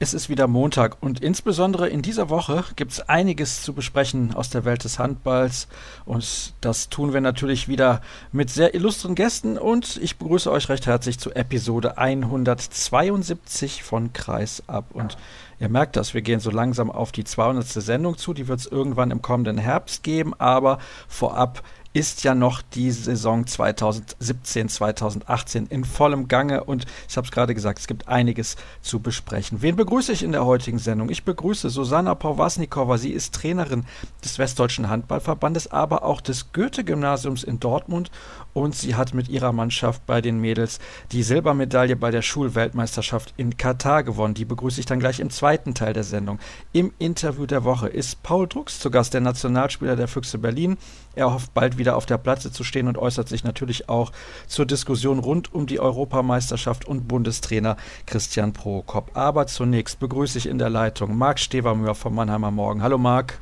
Es ist wieder Montag und insbesondere in dieser Woche gibt es einiges zu besprechen aus der Welt des Handballs. Und das tun wir natürlich wieder mit sehr illustren Gästen. Und ich begrüße euch recht herzlich zu Episode 172 von Kreis ab. Und ihr merkt das, wir gehen so langsam auf die 200. Sendung zu, die wird es irgendwann im kommenden Herbst geben, aber vorab ist ja noch die Saison 2017, 2018 in vollem Gange und ich habe es gerade gesagt, es gibt einiges zu besprechen. Wen begrüße ich in der heutigen Sendung? Ich begrüße Susanna Powasnikova. Sie ist Trainerin des Westdeutschen Handballverbandes, aber auch des Goethe-Gymnasiums in Dortmund und sie hat mit ihrer Mannschaft bei den Mädels die Silbermedaille bei der Schulweltmeisterschaft in Katar gewonnen. Die begrüße ich dann gleich im zweiten Teil der Sendung. Im Interview der Woche ist Paul Drucks zu Gast, der Nationalspieler der Füchse Berlin. Er hofft bald wieder auf der Platte zu stehen und äußert sich natürlich auch zur Diskussion rund um die Europameisterschaft und Bundestrainer Christian Prokop. Aber zunächst begrüße ich in der Leitung Marc Stevermühr vom Mannheimer Morgen. Hallo Marc.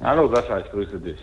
Hallo Sascha, ich grüße dich.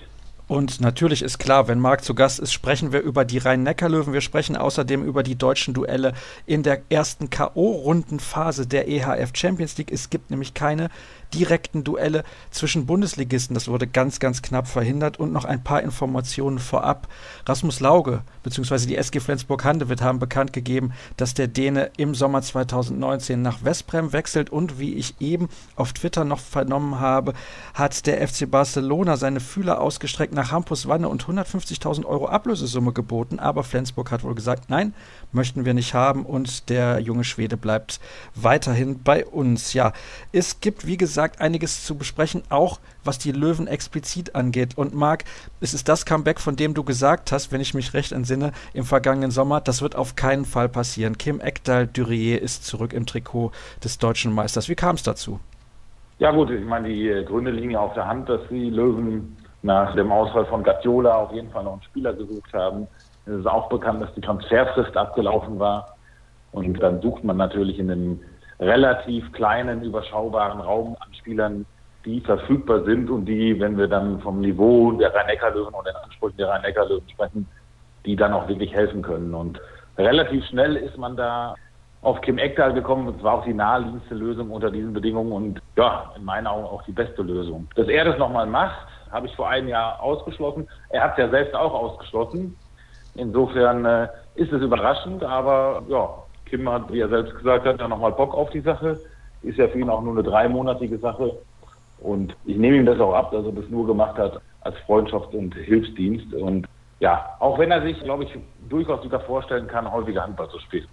Und natürlich ist klar, wenn Marc zu Gast ist, sprechen wir über die Rhein-Neckar-Löwen. Wir sprechen außerdem über die deutschen Duelle in der ersten K.O.-Rundenphase der EHF Champions League. Es gibt nämlich keine direkten Duelle zwischen Bundesligisten. Das wurde ganz, ganz knapp verhindert. Und noch ein paar Informationen vorab. Rasmus Lauge bzw. die SG Flensburg-Handewitt haben bekannt gegeben, dass der Däne im Sommer 2019 nach Westbrem wechselt. Und wie ich eben auf Twitter noch vernommen habe, hat der FC Barcelona seine Fühler ausgestreckt nach Hampus Wanne und 150.000 Euro Ablösesumme geboten. Aber Flensburg hat wohl gesagt, nein, möchten wir nicht haben. Und der junge Schwede bleibt weiterhin bei uns. Ja, es gibt, wie gesagt, gesagt, einiges zu besprechen, auch was die Löwen explizit angeht. Und Marc, es ist das Comeback, von dem du gesagt hast, wenn ich mich recht entsinne, im vergangenen Sommer, das wird auf keinen Fall passieren. Kim Ekdal-Durier ist zurück im Trikot des deutschen Meisters. Wie kam es dazu? Ja gut, ich meine, die äh, Gründe liegen ja auf der Hand, dass die Löwen nach dem Ausfall von Gatiola auf jeden Fall noch einen Spieler gesucht haben. Es ist auch bekannt, dass die Transferfrist abgelaufen war. Und dann sucht man natürlich in den relativ kleinen, überschaubaren Raum an Spielern, die verfügbar sind und die, wenn wir dann vom Niveau der Rhein-Neckar-Löwen und den Ansprüchen der Rhein-Neckar-Löwen sprechen, die dann auch wirklich helfen können. Und relativ schnell ist man da auf Kim Ekdal gekommen. Es war auch die naheliegendste Lösung unter diesen Bedingungen und ja, in meinen Augen auch die beste Lösung. Dass er das nochmal macht, habe ich vor einem Jahr ausgeschlossen. Er hat es ja selbst auch ausgeschlossen. Insofern äh, ist es überraschend, aber ja, Kim hat, wie er selbst gesagt hat, ja nochmal Bock auf die Sache. Ist ja für ihn auch nur eine dreimonatige Sache. Und ich nehme ihm das auch ab, dass er das nur gemacht hat als Freundschafts- und Hilfsdienst. Und ja, auch wenn er sich, glaube ich, durchaus wieder vorstellen kann, häufiger Handball zu spielen.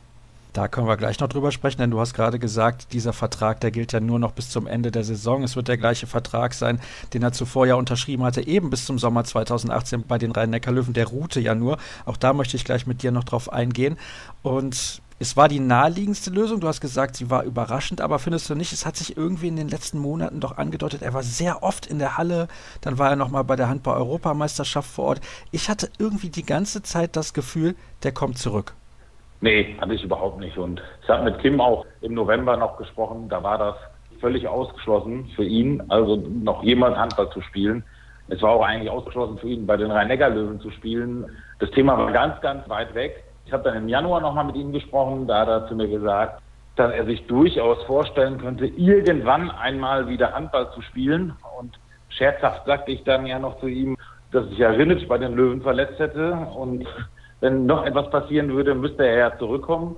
Da können wir gleich noch drüber sprechen, denn du hast gerade gesagt, dieser Vertrag, der gilt ja nur noch bis zum Ende der Saison. Es wird der gleiche Vertrag sein, den er zuvor ja unterschrieben hatte, eben bis zum Sommer 2018 bei den Rhein-Neckar-Löwen. Der ruhte ja nur. Auch da möchte ich gleich mit dir noch drauf eingehen. Und es war die naheliegendste Lösung. Du hast gesagt, sie war überraschend, aber findest du nicht, es hat sich irgendwie in den letzten Monaten doch angedeutet, er war sehr oft in der Halle, dann war er nochmal bei der Handball-Europameisterschaft vor Ort. Ich hatte irgendwie die ganze Zeit das Gefühl, der kommt zurück. Nee, hatte ich überhaupt nicht. Und ich habe mit Kim auch im November noch gesprochen, da war das völlig ausgeschlossen für ihn, also noch jemand Handball zu spielen. Es war auch eigentlich ausgeschlossen für ihn, bei den Rhein-Neckar-Löwen zu spielen. Das Thema war ganz, ganz weit weg. Ich habe dann im Januar nochmal mit ihm gesprochen, da hat er zu mir gesagt, dass er sich durchaus vorstellen könnte, irgendwann einmal wieder Handball zu spielen. Und scherzhaft sagte ich dann ja noch zu ihm, dass sich ja Rinnic bei den Löwen verletzt hätte. Und wenn noch etwas passieren würde, müsste er ja zurückkommen.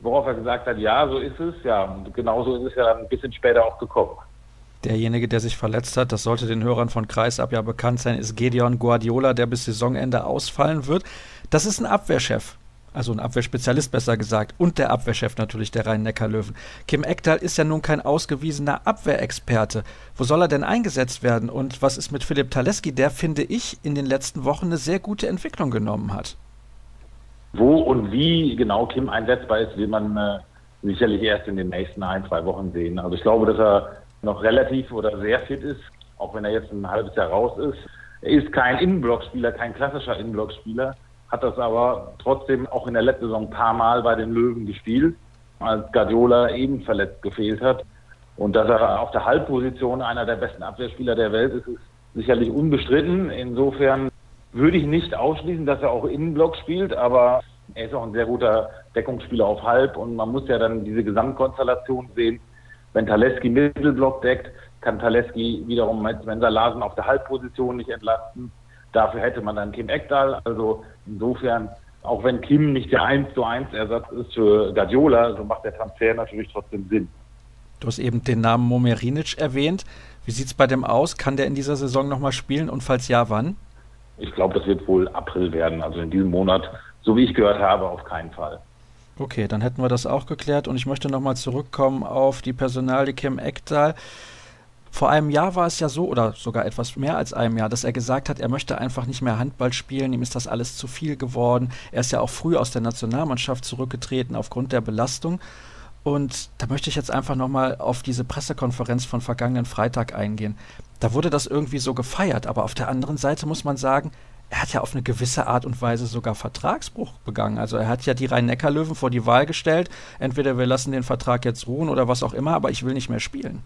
Worauf er gesagt hat, ja, so ist es. Ja, und genauso ist es ja dann ein bisschen später auch gekommen. Derjenige, der sich verletzt hat, das sollte den Hörern von Kreisab ja bekannt sein, ist Gedeon Guardiola, der bis Saisonende ausfallen wird. Das ist ein Abwehrchef also ein Abwehrspezialist besser gesagt, und der Abwehrchef natürlich der Rhein-Neckar-Löwen. Kim Ekdal ist ja nun kein ausgewiesener Abwehrexperte. Wo soll er denn eingesetzt werden? Und was ist mit Philipp Taleski, der, finde ich, in den letzten Wochen eine sehr gute Entwicklung genommen hat? Wo und wie genau Kim einsetzbar ist, will man äh, sicherlich erst in den nächsten ein, zwei Wochen sehen. Also ich glaube, dass er noch relativ oder sehr fit ist, auch wenn er jetzt ein halbes Jahr raus ist. Er ist kein Innenblockspieler, kein klassischer Innenblockspieler hat das aber trotzdem auch in der letzten Saison ein paar Mal bei den Löwen gespielt, als Guardiola eben verletzt gefehlt hat. Und dass er auf der Halbposition einer der besten Abwehrspieler der Welt ist, ist sicherlich unbestritten. Insofern würde ich nicht ausschließen, dass er auch Innenblock spielt, aber er ist auch ein sehr guter Deckungsspieler auf Halb und man muss ja dann diese Gesamtkonstellation sehen. Wenn Taleski Mittelblock deckt, kann Taleski wiederum Svensa Larsen auf der Halbposition nicht entlasten. Dafür hätte man dann Kim Ekdal. Also insofern, auch wenn Kim nicht der 1 zu 1 Ersatz ist für Guardiola, so macht der Transfer natürlich trotzdem Sinn. Du hast eben den Namen Momerinic erwähnt. Wie sieht es bei dem aus? Kann der in dieser Saison nochmal spielen und falls ja, wann? Ich glaube, das wird wohl April werden, also in diesem Monat, so wie ich gehört habe, auf keinen Fall. Okay, dann hätten wir das auch geklärt und ich möchte nochmal zurückkommen auf die Personalie Kim Ekdal. Vor einem Jahr war es ja so, oder sogar etwas mehr als einem Jahr, dass er gesagt hat, er möchte einfach nicht mehr Handball spielen, ihm ist das alles zu viel geworden. Er ist ja auch früh aus der Nationalmannschaft zurückgetreten aufgrund der Belastung. Und da möchte ich jetzt einfach nochmal auf diese Pressekonferenz von vergangenen Freitag eingehen. Da wurde das irgendwie so gefeiert, aber auf der anderen Seite muss man sagen, er hat ja auf eine gewisse Art und Weise sogar Vertragsbruch begangen. Also er hat ja die Rhein-Neckar-Löwen vor die Wahl gestellt, entweder wir lassen den Vertrag jetzt ruhen oder was auch immer, aber ich will nicht mehr spielen.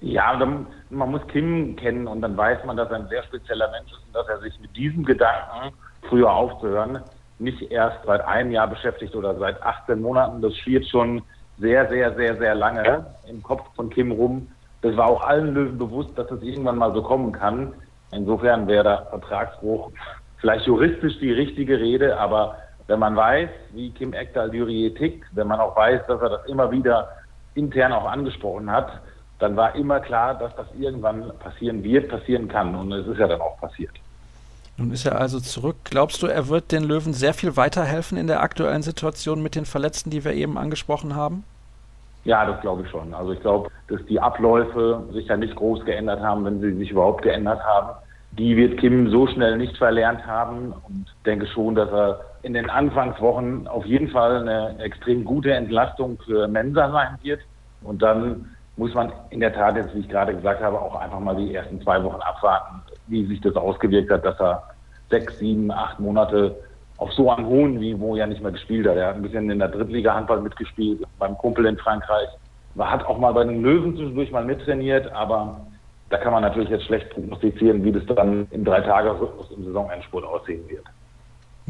Ja, dann, man muss Kim kennen und dann weiß man, dass er ein sehr spezieller Mensch ist und dass er sich mit diesem Gedanken, früher aufzuhören, nicht erst seit einem Jahr beschäftigt oder seit 18 Monaten. Das schwirrt schon sehr, sehr, sehr, sehr lange im Kopf von Kim rum. Das war auch allen Löwen bewusst, dass es irgendwann mal so kommen kann. Insofern wäre der Vertragsbruch vielleicht juristisch die richtige Rede, aber wenn man weiß, wie Kim Ekdal-Durier tickt, wenn man auch weiß, dass er das immer wieder intern auch angesprochen hat, dann war immer klar, dass das irgendwann passieren wird, passieren kann. Und es ist ja dann auch passiert. Nun ist er also zurück. Glaubst du, er wird den Löwen sehr viel weiterhelfen in der aktuellen Situation mit den Verletzten, die wir eben angesprochen haben? Ja, das glaube ich schon. Also ich glaube, dass die Abläufe sich ja nicht groß geändert haben, wenn sie sich überhaupt geändert haben. Die wird Kim so schnell nicht verlernt haben und denke schon, dass er in den Anfangswochen auf jeden Fall eine extrem gute Entlastung für Mensa sein wird. Und dann muss man in der Tat jetzt, wie ich gerade gesagt habe, auch einfach mal die ersten zwei Wochen abwarten, wie sich das ausgewirkt hat, dass er sechs, sieben, acht Monate auf so einem hohen Niveau ja nicht mehr gespielt hat. Er hat ein bisschen in der Drittliga Handball mitgespielt, beim Kumpel in Frankreich. Er hat auch mal bei den Löwen zwischendurch mal mittrainiert, aber da kann man natürlich jetzt schlecht prognostizieren, wie das dann im Drei-Tage-Rhythmus im Saisonendspurt aussehen wird.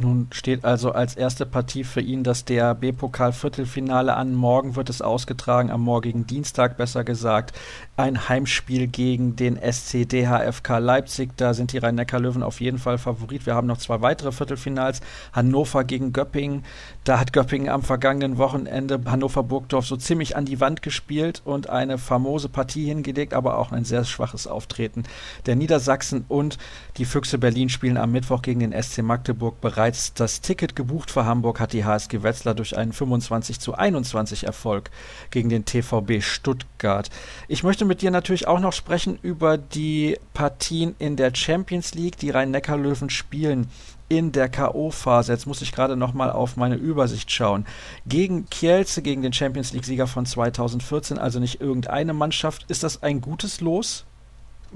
Nun steht also als erste Partie für ihn das DAB-Pokal-Viertelfinale an. Morgen wird es ausgetragen, am morgigen Dienstag besser gesagt. Ein Heimspiel gegen den SC DHFK Leipzig. Da sind die Rhein-Neckar-Löwen auf jeden Fall Favorit. Wir haben noch zwei weitere Viertelfinals. Hannover gegen Göppingen. Da hat Göppingen am vergangenen Wochenende Hannover-Burgdorf so ziemlich an die Wand gespielt und eine famose Partie hingelegt, aber auch ein sehr schwaches Auftreten der Niedersachsen. Und die Füchse Berlin spielen am Mittwoch gegen den SC Magdeburg bereits das Ticket gebucht für Hamburg hat die HSG Wetzlar durch einen 25 zu 21 Erfolg gegen den TVB Stuttgart. Ich möchte mit dir natürlich auch noch sprechen über die Partien in der Champions League. Die Rhein-Neckar-Löwen spielen in der K.O.-Phase. Jetzt muss ich gerade noch mal auf meine Übersicht schauen. Gegen Kielce, gegen den Champions League-Sieger von 2014, also nicht irgendeine Mannschaft. Ist das ein gutes Los?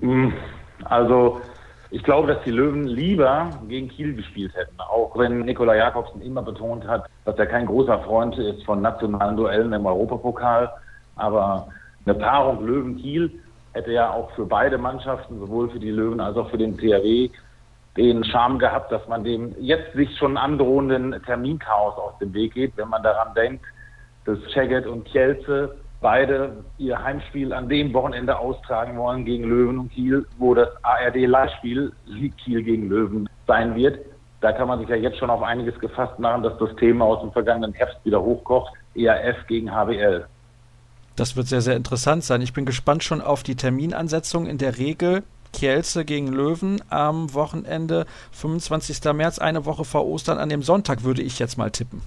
Hm, also ich glaube, dass die Löwen lieber gegen Kiel gespielt hätten, auch wenn Nikola Jakobsen immer betont hat, dass er kein großer Freund ist von nationalen Duellen im Europapokal. Aber eine Paarung Löwen-Kiel hätte ja auch für beide Mannschaften, sowohl für die Löwen als auch für den THW, den Charme gehabt, dass man dem jetzt sich schon androhenden Terminchaos aus dem Weg geht, wenn man daran denkt, dass Szeged und Kielce beide ihr Heimspiel an dem Wochenende austragen wollen gegen Löwen und Kiel, wo das ARD-Live-Spiel Kiel gegen Löwen sein wird. Da kann man sich ja jetzt schon auf einiges gefasst machen, dass das Thema aus dem vergangenen Herbst wieder hochkocht. ERF gegen HBL. Das wird sehr, sehr interessant sein. Ich bin gespannt schon auf die Terminansetzung. In der Regel Kielce gegen Löwen am Wochenende, 25. März, eine Woche vor Ostern. An dem Sonntag würde ich jetzt mal tippen.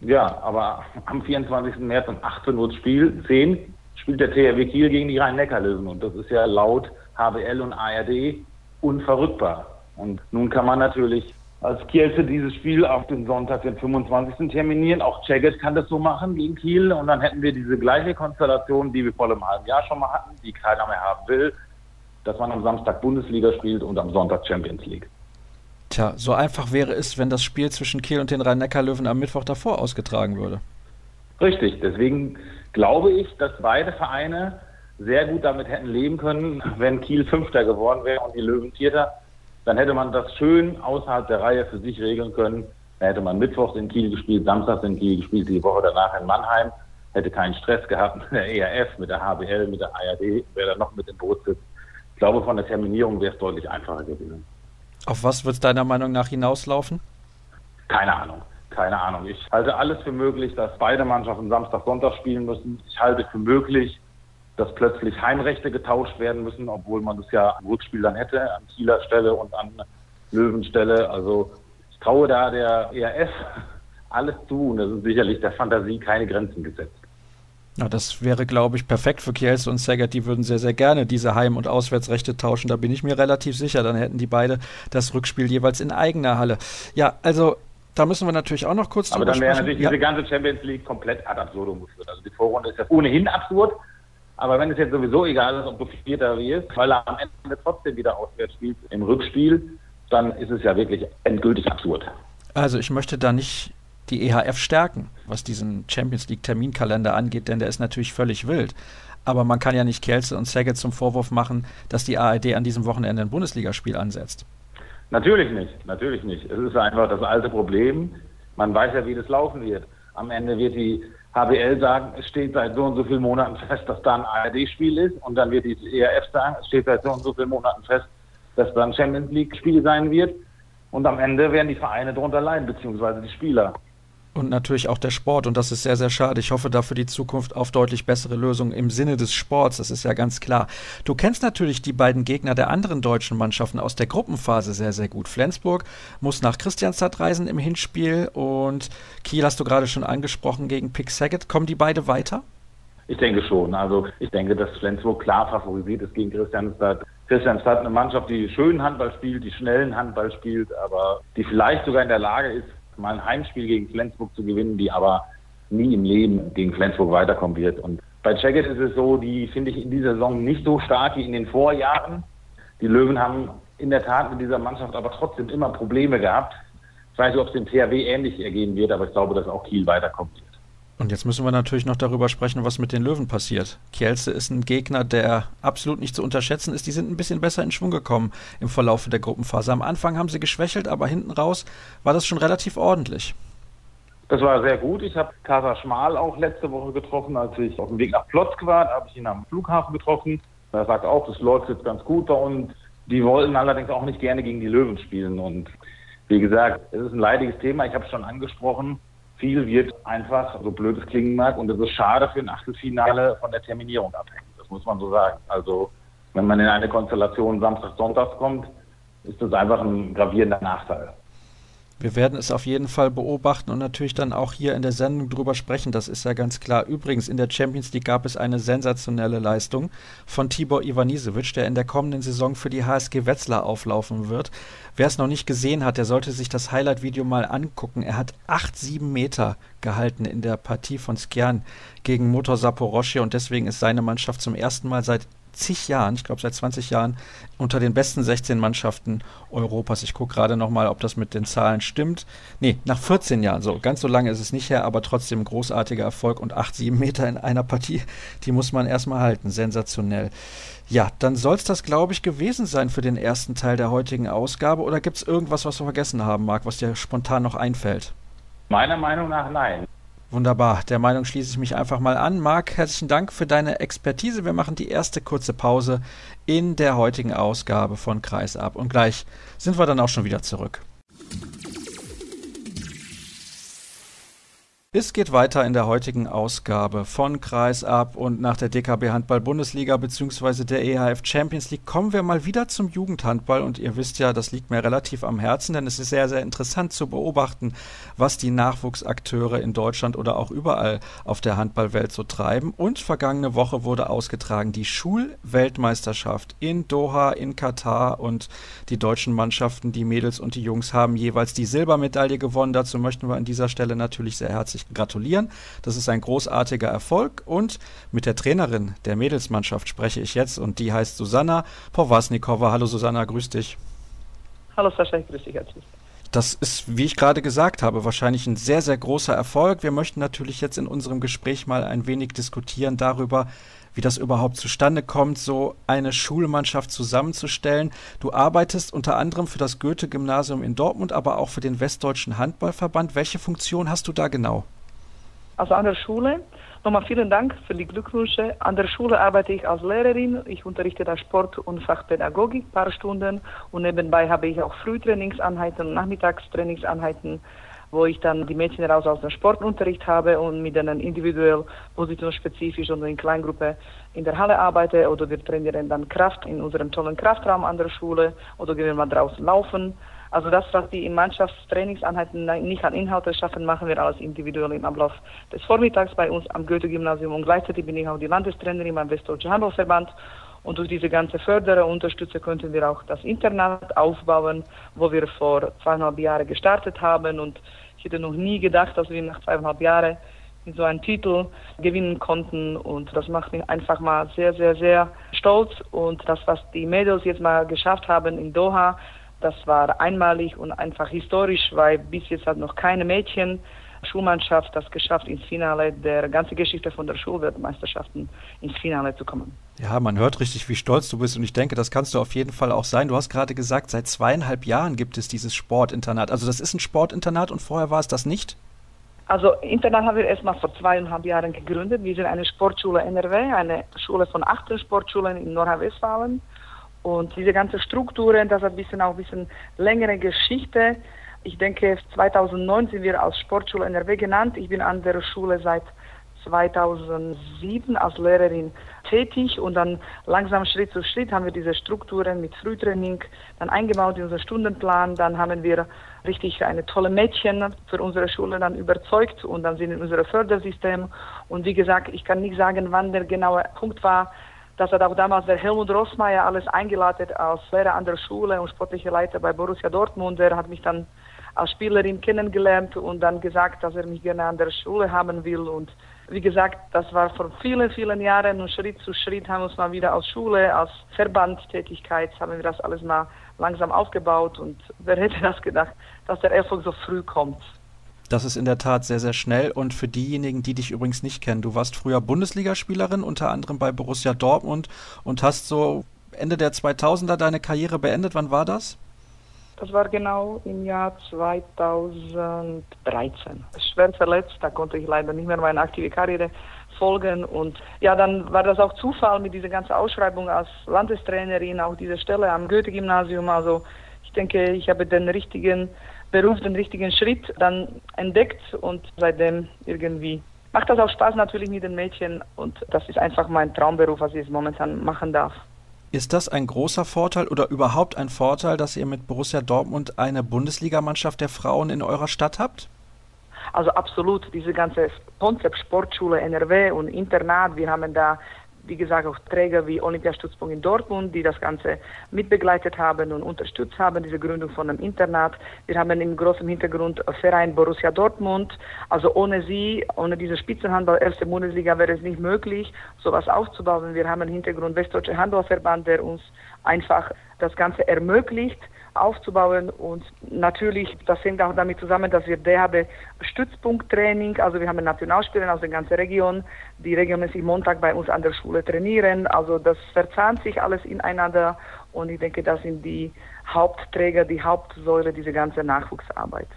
Ja, aber am 24. März um 18 Uhr Spiel 10 spielt der THW Kiel gegen die Rhein-Neckar-Löwen. Und das ist ja laut HBL und ARD unverrückbar. Und nun kann man natürlich als Kielce dieses Spiel auf den Sonntag, den 25. terminieren. Auch Czeget kann das so machen gegen Kiel. Und dann hätten wir diese gleiche Konstellation, die wir vor einem halben Jahr schon mal hatten, die keiner mehr haben will, dass man am Samstag Bundesliga spielt und am Sonntag Champions League. Tja, so einfach wäre es, wenn das Spiel zwischen Kiel und den Rhein-Neckar-Löwen am Mittwoch davor ausgetragen würde. Richtig, deswegen glaube ich, dass beide Vereine sehr gut damit hätten leben können, wenn Kiel Fünfter geworden wäre und die Löwen Vierter. Dann hätte man das schön außerhalb der Reihe für sich regeln können. Da hätte man Mittwochs in Kiel gespielt, Samstags in Kiel gespielt, die Woche danach in Mannheim. hätte keinen Stress gehabt mit der ERF, mit der HBL, mit der ARD, wer da noch mit im Boot sitzt. Ich glaube, von der Terminierung wäre es deutlich einfacher gewesen. Auf was wird es deiner Meinung nach hinauslaufen? Keine Ahnung. Keine Ahnung. Ich halte alles für möglich, dass beide Mannschaften Samstag, Sonntag spielen müssen. Ich halte für möglich, dass plötzlich Heimrechte getauscht werden müssen, obwohl man das ja am Rückspiel dann hätte, an Kieler Stelle und an Löwenstelle. Also ich traue da der ERF alles zu und das ist sicherlich der Fantasie keine Grenzen gesetzt. Ja, das wäre, glaube ich, perfekt für Kielce und Saget. Die würden sehr, sehr gerne diese Heim- und Auswärtsrechte tauschen. Da bin ich mir relativ sicher. Dann hätten die beide das Rückspiel jeweils in eigener Halle. Ja, also da müssen wir natürlich auch noch kurz Aber dann wäre natürlich ja. diese ganze Champions League komplett ad absurdum geführt. Also die Vorrunde ist ja ohnehin absurd. Aber wenn es jetzt sowieso egal ist, ob du Vierter wirst, weil er am Ende trotzdem wieder auswärts spielt im Rückspiel, dann ist es ja wirklich endgültig absurd. Also ich möchte da nicht die EHF stärken, was diesen Champions League Terminkalender angeht, denn der ist natürlich völlig wild. Aber man kann ja nicht Kelze und Saget zum Vorwurf machen, dass die ARD an diesem Wochenende ein Bundesligaspiel ansetzt. Natürlich nicht, natürlich nicht. Es ist einfach das alte Problem. Man weiß ja, wie das laufen wird. Am Ende wird die HBL sagen, es steht seit so und so vielen Monaten fest, dass da ein ARD-Spiel ist. Und dann wird die ERF sagen, es steht seit so und so vielen Monaten fest, dass da ein Champions League-Spiel sein wird. Und am Ende werden die Vereine darunter leiden, beziehungsweise die Spieler und natürlich auch der Sport. Und das ist sehr, sehr schade. Ich hoffe da für die Zukunft auf deutlich bessere Lösungen im Sinne des Sports. Das ist ja ganz klar. Du kennst natürlich die beiden Gegner der anderen deutschen Mannschaften aus der Gruppenphase sehr, sehr gut. Flensburg muss nach Christianstadt reisen im Hinspiel und Kiel hast du gerade schon angesprochen gegen Pick Saget. Kommen die beide weiter? Ich denke schon. Also ich denke, dass Flensburg klar favorisiert ist gegen Christianstadt. Christianstadt eine Mannschaft, die schönen Handball spielt, die schnellen Handball spielt, aber die vielleicht sogar in der Lage ist, mal ein Heimspiel gegen Flensburg zu gewinnen, die aber nie im Leben gegen Flensburg weiterkommen wird. Und bei Jacket ist es so, die finde ich in dieser Saison nicht so stark wie in den Vorjahren. Die Löwen haben in der Tat mit dieser Mannschaft aber trotzdem immer Probleme gehabt. Ich weiß nicht, ob es dem THW ähnlich ergehen wird, aber ich glaube, dass auch Kiel weiterkommt. Und jetzt müssen wir natürlich noch darüber sprechen, was mit den Löwen passiert. Kielce ist ein Gegner, der absolut nicht zu unterschätzen ist. Die sind ein bisschen besser in Schwung gekommen im Verlauf der Gruppenphase. Am Anfang haben sie geschwächelt, aber hinten raus war das schon relativ ordentlich. Das war sehr gut. Ich habe Kasa Schmal auch letzte Woche getroffen, als ich auf dem Weg nach Plotzk war. Da habe ich ihn am Flughafen getroffen. Er sagt auch, das läuft jetzt ganz gut bei uns. Die wollten allerdings auch nicht gerne gegen die Löwen spielen. Und wie gesagt, es ist ein leidiges Thema. Ich habe es schon angesprochen viel wird einfach, so blöd es klingen mag, und es ist schade für ein Achtelfinale von der Terminierung abhängen. Das muss man so sagen. Also wenn man in eine Konstellation Samstag-Sonntags kommt, ist das einfach ein gravierender Nachteil. Wir werden es auf jeden Fall beobachten und natürlich dann auch hier in der Sendung drüber sprechen. Das ist ja ganz klar. Übrigens, in der Champions League gab es eine sensationelle Leistung von Tibor Ivanisevic, der in der kommenden Saison für die HSG Wetzlar auflaufen wird. Wer es noch nicht gesehen hat, der sollte sich das Highlight-Video mal angucken. Er hat 8-7 Meter gehalten in der Partie von Skjern gegen Motor Saporoschje und deswegen ist seine Mannschaft zum ersten Mal seit zig Jahren, ich glaube seit 20 Jahren, unter den besten 16 Mannschaften Europas. Ich gucke gerade nochmal, ob das mit den Zahlen stimmt. Nee, nach 14 Jahren, so ganz so lange ist es nicht her, aber trotzdem großartiger Erfolg und 8, 7 Meter in einer Partie, die muss man erstmal halten. Sensationell. Ja, dann soll es das, glaube ich, gewesen sein für den ersten Teil der heutigen Ausgabe. Oder gibt es irgendwas, was wir vergessen haben, Marc, was dir spontan noch einfällt? Meiner Meinung nach nein. Wunderbar, der Meinung schließe ich mich einfach mal an. Marc, herzlichen Dank für deine Expertise. Wir machen die erste kurze Pause in der heutigen Ausgabe von Kreisab und gleich sind wir dann auch schon wieder zurück. Es geht weiter in der heutigen Ausgabe von Kreisab und nach der DKB Handball Bundesliga bzw. der EHF Champions League kommen wir mal wieder zum Jugendhandball und ihr wisst ja, das liegt mir relativ am Herzen, denn es ist sehr, sehr interessant zu beobachten, was die Nachwuchsakteure in Deutschland oder auch überall auf der Handballwelt so treiben. Und vergangene Woche wurde ausgetragen die Schulweltmeisterschaft in Doha in Katar und die deutschen Mannschaften, die Mädels und die Jungs haben jeweils die Silbermedaille gewonnen. Dazu möchten wir an dieser Stelle natürlich sehr herzlich gratulieren. Das ist ein großartiger Erfolg und mit der Trainerin der Mädelsmannschaft spreche ich jetzt und die heißt Susanna Powasnikova. Hallo Susanna, grüß dich. Hallo Sascha, ich grüße dich herzlich. Das ist, wie ich gerade gesagt habe, wahrscheinlich ein sehr, sehr großer Erfolg. Wir möchten natürlich jetzt in unserem Gespräch mal ein wenig diskutieren darüber, wie das überhaupt zustande kommt, so eine Schulmannschaft zusammenzustellen. Du arbeitest unter anderem für das Goethe-Gymnasium in Dortmund, aber auch für den Westdeutschen Handballverband. Welche Funktion hast du da genau? Also an der Schule Nochmal vielen Dank für die Glückwünsche. An der Schule arbeite ich als Lehrerin. Ich unterrichte da Sport und Fachpädagogik ein paar Stunden und nebenbei habe ich auch Frühtrainingsanheiten und Nachmittagstrainingsanheiten, wo ich dann die Mädchen raus aus dem Sportunterricht habe und mit denen individuell, positionsspezifisch und in Kleingruppe in der Halle arbeite. Oder wir trainieren dann Kraft in unserem tollen Kraftraum an der Schule. Oder gehen wir mal draußen laufen. Also das, was die in Mannschaftstrainingseinheiten nicht an Inhalte schaffen, machen wir alles individuell im Ablauf des Vormittags bei uns am Goethe-Gymnasium. Und gleichzeitig bin ich auch die Landestrainerin beim Westdeutsche Handballverband. Und durch diese ganze Förderer Unterstützer könnten wir auch das Internat aufbauen, wo wir vor zweieinhalb Jahren gestartet haben. Und ich hätte noch nie gedacht, dass wir nach zweieinhalb Jahren so einen Titel gewinnen konnten und das macht mich einfach mal sehr, sehr, sehr stolz und das, was die Mädels jetzt mal geschafft haben in Doha, das war einmalig und einfach historisch, weil bis jetzt hat noch keine Mädchen Schulmannschaft das geschafft, ins Finale der ganzen Geschichte von der Schulweltmeisterschaften ins Finale zu kommen. Ja, man hört richtig, wie stolz du bist und ich denke, das kannst du auf jeden Fall auch sein. Du hast gerade gesagt, seit zweieinhalb Jahren gibt es dieses Sportinternat. Also das ist ein Sportinternat und vorher war es das nicht? Also Internat haben wir erstmal vor zweieinhalb Jahren gegründet. Wir sind eine Sportschule NRW, eine Schule von 18 Sportschulen in Nordrhein-Westfalen. Und diese ganze Strukturen, das hat ein bisschen auch ein bisschen längere Geschichte. Ich denke, 2009 sind wir als Sportschule NRW genannt. Ich bin an der Schule seit 2007 als Lehrerin tätig und dann langsam Schritt zu Schritt haben wir diese Strukturen mit Frühtraining dann eingebaut in unseren Stundenplan. Dann haben wir richtig eine tolle Mädchen für unsere Schule dann überzeugt und dann sind in unserem Fördersystem. Und wie gesagt, ich kann nicht sagen, wann der genaue Punkt war, das hat auch damals der Helmut Rossmeier alles eingeladen als Lehrer an der Schule und sportlicher Leiter bei Borussia Dortmund. Er hat mich dann als Spielerin kennengelernt und dann gesagt, dass er mich gerne an der Schule haben will. Und wie gesagt, das war vor vielen, vielen Jahren und Schritt zu Schritt haben wir uns mal wieder als Schule, als Verbandtätigkeit, haben wir das alles mal langsam aufgebaut. Und wer hätte das gedacht, dass der Erfolg so früh kommt? Das ist in der Tat sehr, sehr schnell. Und für diejenigen, die dich übrigens nicht kennen, du warst früher Bundesligaspielerin, unter anderem bei Borussia Dortmund und hast so Ende der 2000er deine Karriere beendet. Wann war das? Das war genau im Jahr 2013. Schwer verletzt, da konnte ich leider nicht mehr meine aktive Karriere folgen. Und ja, dann war das auch Zufall mit dieser ganzen Ausschreibung als Landestrainerin, auch diese Stelle am Goethe-Gymnasium. Also ich denke, ich habe den richtigen Beruf, den richtigen Schritt dann entdeckt und seitdem irgendwie macht das auch Spaß natürlich mit den Mädchen und das ist einfach mein Traumberuf, was ich jetzt momentan machen darf. Ist das ein großer Vorteil oder überhaupt ein Vorteil, dass ihr mit Borussia Dortmund eine Bundesligamannschaft der Frauen in eurer Stadt habt? Also absolut, diese ganze Konzept Sportschule NRW und Internat, wir haben da wie gesagt, auch Träger wie Olympiastützpunkt in Dortmund, die das Ganze mitbegleitet haben und unterstützt haben, diese Gründung von einem Internat. Wir haben im großen Hintergrund Verein Borussia Dortmund. Also ohne sie, ohne diese Spitzenhandball, erste Bundesliga wäre es nicht möglich, sowas aufzubauen. Wir haben im Hintergrund Westdeutsche Handballverband, der uns einfach das Ganze ermöglicht aufzubauen und natürlich, das hängt auch damit zusammen, dass wir DHB Stützpunkttraining, also wir haben Nationalspieler aus der ganzen Region, die regelmäßig Montag bei uns an der Schule trainieren, also das verzahnt sich alles ineinander und ich denke, das sind die Hauptträger, die Hauptsäule dieser ganzen Nachwuchsarbeit.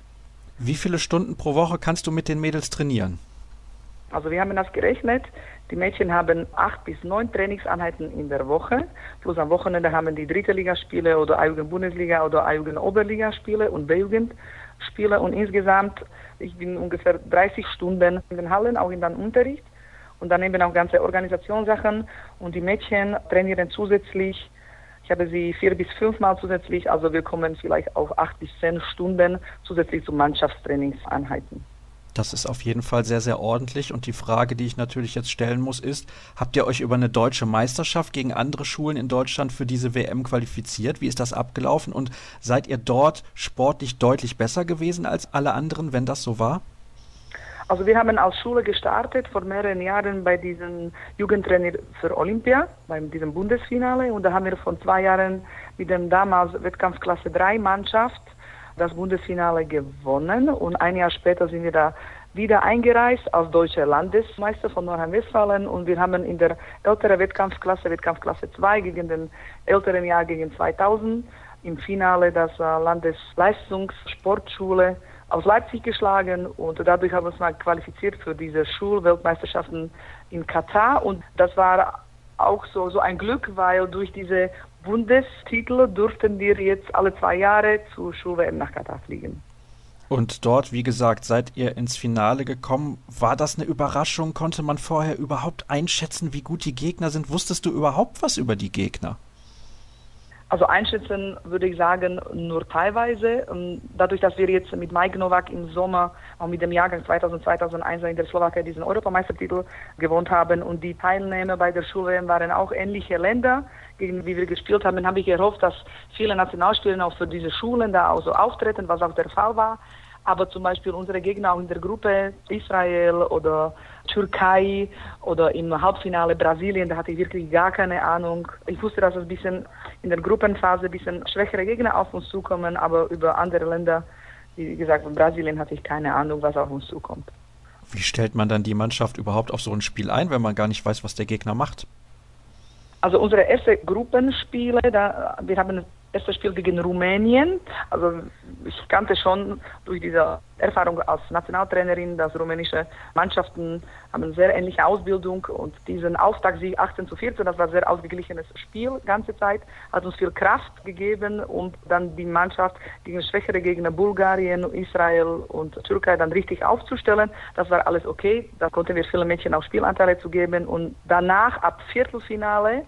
Wie viele Stunden pro Woche kannst du mit den Mädels trainieren? Also wir haben das gerechnet. Die Mädchen haben acht bis neun Trainingseinheiten in der Woche. Plus am Wochenende haben die dritte Ligaspiele oder A-Jugend-Bundesliga oder A-Jugend-Oberligaspiele und B-Jugend-Spiele. Und insgesamt, ich bin ungefähr 30 Stunden in den Hallen, auch in den Unterricht. Und dann eben auch ganze Organisationssachen. Und die Mädchen trainieren zusätzlich ich habe sie vier bis fünfmal zusätzlich, also wir kommen vielleicht auf acht bis zehn Stunden zusätzlich zu Mannschaftstrainingseinheiten. Das ist auf jeden Fall sehr, sehr ordentlich. Und die Frage, die ich natürlich jetzt stellen muss, ist, habt ihr euch über eine deutsche Meisterschaft gegen andere Schulen in Deutschland für diese WM qualifiziert? Wie ist das abgelaufen? Und seid ihr dort sportlich deutlich besser gewesen als alle anderen, wenn das so war? Also wir haben als Schule gestartet vor mehreren Jahren bei diesem Jugendtrainer für Olympia, bei diesem Bundesfinale. Und da haben wir vor zwei Jahren mit dem damals Wettkampfklasse 3 Mannschaft das Bundesfinale gewonnen und ein Jahr später sind wir da wieder eingereist als deutscher Landesmeister von Nordrhein-Westfalen und wir haben in der älteren Wettkampfklasse, Wettkampfklasse 2 gegen den älteren Jahr gegen 2000 im Finale das Landesleistungssportschule aus Leipzig geschlagen und dadurch haben wir uns mal qualifiziert für diese Schulweltmeisterschaften in Katar und das war auch so, so ein Glück, weil durch diese Bundestitel durften wir jetzt alle zwei Jahre zu Schul-WM nach Katar fliegen. Und dort, wie gesagt, seid ihr ins Finale gekommen. War das eine Überraschung? Konnte man vorher überhaupt einschätzen, wie gut die Gegner sind? Wusstest du überhaupt was über die Gegner? Also einschätzen würde ich sagen, nur teilweise. Dadurch, dass wir jetzt mit Mike Novak im Sommer, auch mit dem Jahrgang 2000, 2001 in der Slowakei diesen Europameistertitel gewohnt haben und die Teilnehmer bei der Schule waren auch ähnliche Länder, gegen die wir gespielt haben, habe ich gehofft, dass viele Nationalspieler auch für diese Schulen da auch so auftreten, was auch der Fall war. Aber zum Beispiel unsere Gegner auch in der Gruppe Israel oder Türkei oder im Halbfinale Brasilien, da hatte ich wirklich gar keine Ahnung. Ich wusste, dass es ein bisschen in der Gruppenphase ein bisschen schwächere Gegner auf uns zukommen, aber über andere Länder, wie gesagt, von Brasilien hatte ich keine Ahnung, was auf uns zukommt. Wie stellt man dann die Mannschaft überhaupt auf so ein Spiel ein, wenn man gar nicht weiß, was der Gegner macht? Also unsere erste Gruppenspiele, da, wir haben erstes Spiel gegen Rumänien. Also ich kannte schon durch diese Erfahrung als Nationaltrainerin, dass rumänische Mannschaften haben sehr ähnliche Ausbildung und diesen Auftaktsieg 18 zu 14, das war sehr ausgeglichenes Spiel ganze Zeit, hat uns viel Kraft gegeben, um dann die Mannschaft gegen schwächere Gegner Bulgarien, Israel und Türkei dann richtig aufzustellen. Das war alles okay. Da konnten wir vielen Mädchen auch Spielanteile zu geben und danach ab Viertelfinale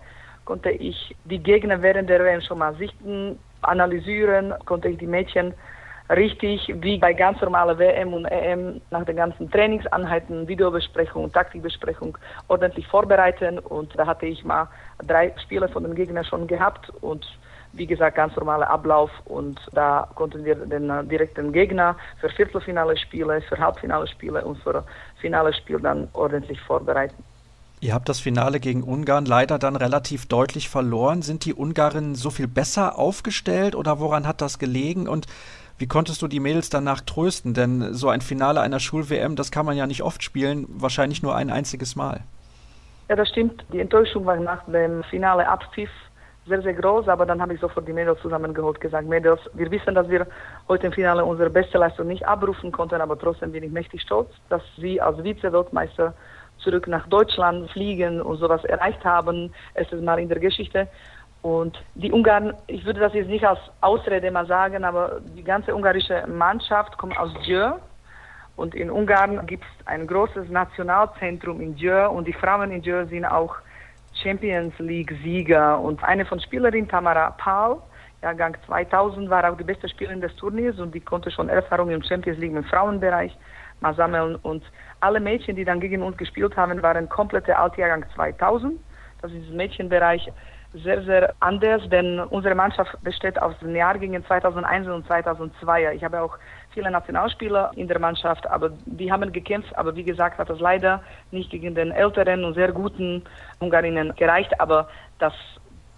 konnte ich die Gegner während der WM schon mal sichten, analysieren, konnte ich die Mädchen richtig wie bei ganz normaler WM und EM nach den ganzen Trainingsanheiten, Videobesprechung, Taktikbesprechung ordentlich vorbereiten und da hatte ich mal drei Spiele von den Gegnern schon gehabt und wie gesagt, ganz normaler Ablauf und da konnten wir den direkten Gegner für Viertelfinale Spiele, für Halbfinale Spiele und für Finale Spiel dann ordentlich vorbereiten. Ihr habt das Finale gegen Ungarn leider dann relativ deutlich verloren. Sind die Ungarinnen so viel besser aufgestellt oder woran hat das gelegen? Und wie konntest du die Mädels danach trösten? Denn so ein Finale einer Schul-WM, das kann man ja nicht oft spielen, wahrscheinlich nur ein einziges Mal. Ja, das stimmt. Die Enttäuschung war nach dem Finale Abpfiff sehr, sehr groß, aber dann habe ich sofort die Mädels zusammengeholt, gesagt, Mädels, wir wissen, dass wir heute im Finale unsere beste Leistung nicht abrufen konnten, aber trotzdem bin ich mächtig stolz, dass sie als Vize-Weltmeister zurück nach Deutschland fliegen und sowas erreicht haben, erstes Mal in der Geschichte. Und die Ungarn, ich würde das jetzt nicht als Ausrede mal sagen, aber die ganze ungarische Mannschaft kommt aus Djör. Und in Ungarn gibt es ein großes Nationalzentrum in Djör und die Frauen in Djör sind auch Champions League-Sieger. Und eine von Spielerinnen, Tamara Paul, Jahrgang 2000, war auch die beste Spielerin des Turniers und die konnte schon Erfahrung im Champions League im Frauenbereich mal sammeln. Und alle Mädchen, die dann gegen uns gespielt haben, waren komplette Altjahrgang 2000. Das ist im Mädchenbereich sehr, sehr anders, denn unsere Mannschaft besteht aus den Jahrgängen 2001 und 2002. Ich habe auch viele Nationalspieler in der Mannschaft, aber die haben gekämpft. Aber wie gesagt, hat das leider nicht gegen den älteren und sehr guten Ungarinnen gereicht. Aber das,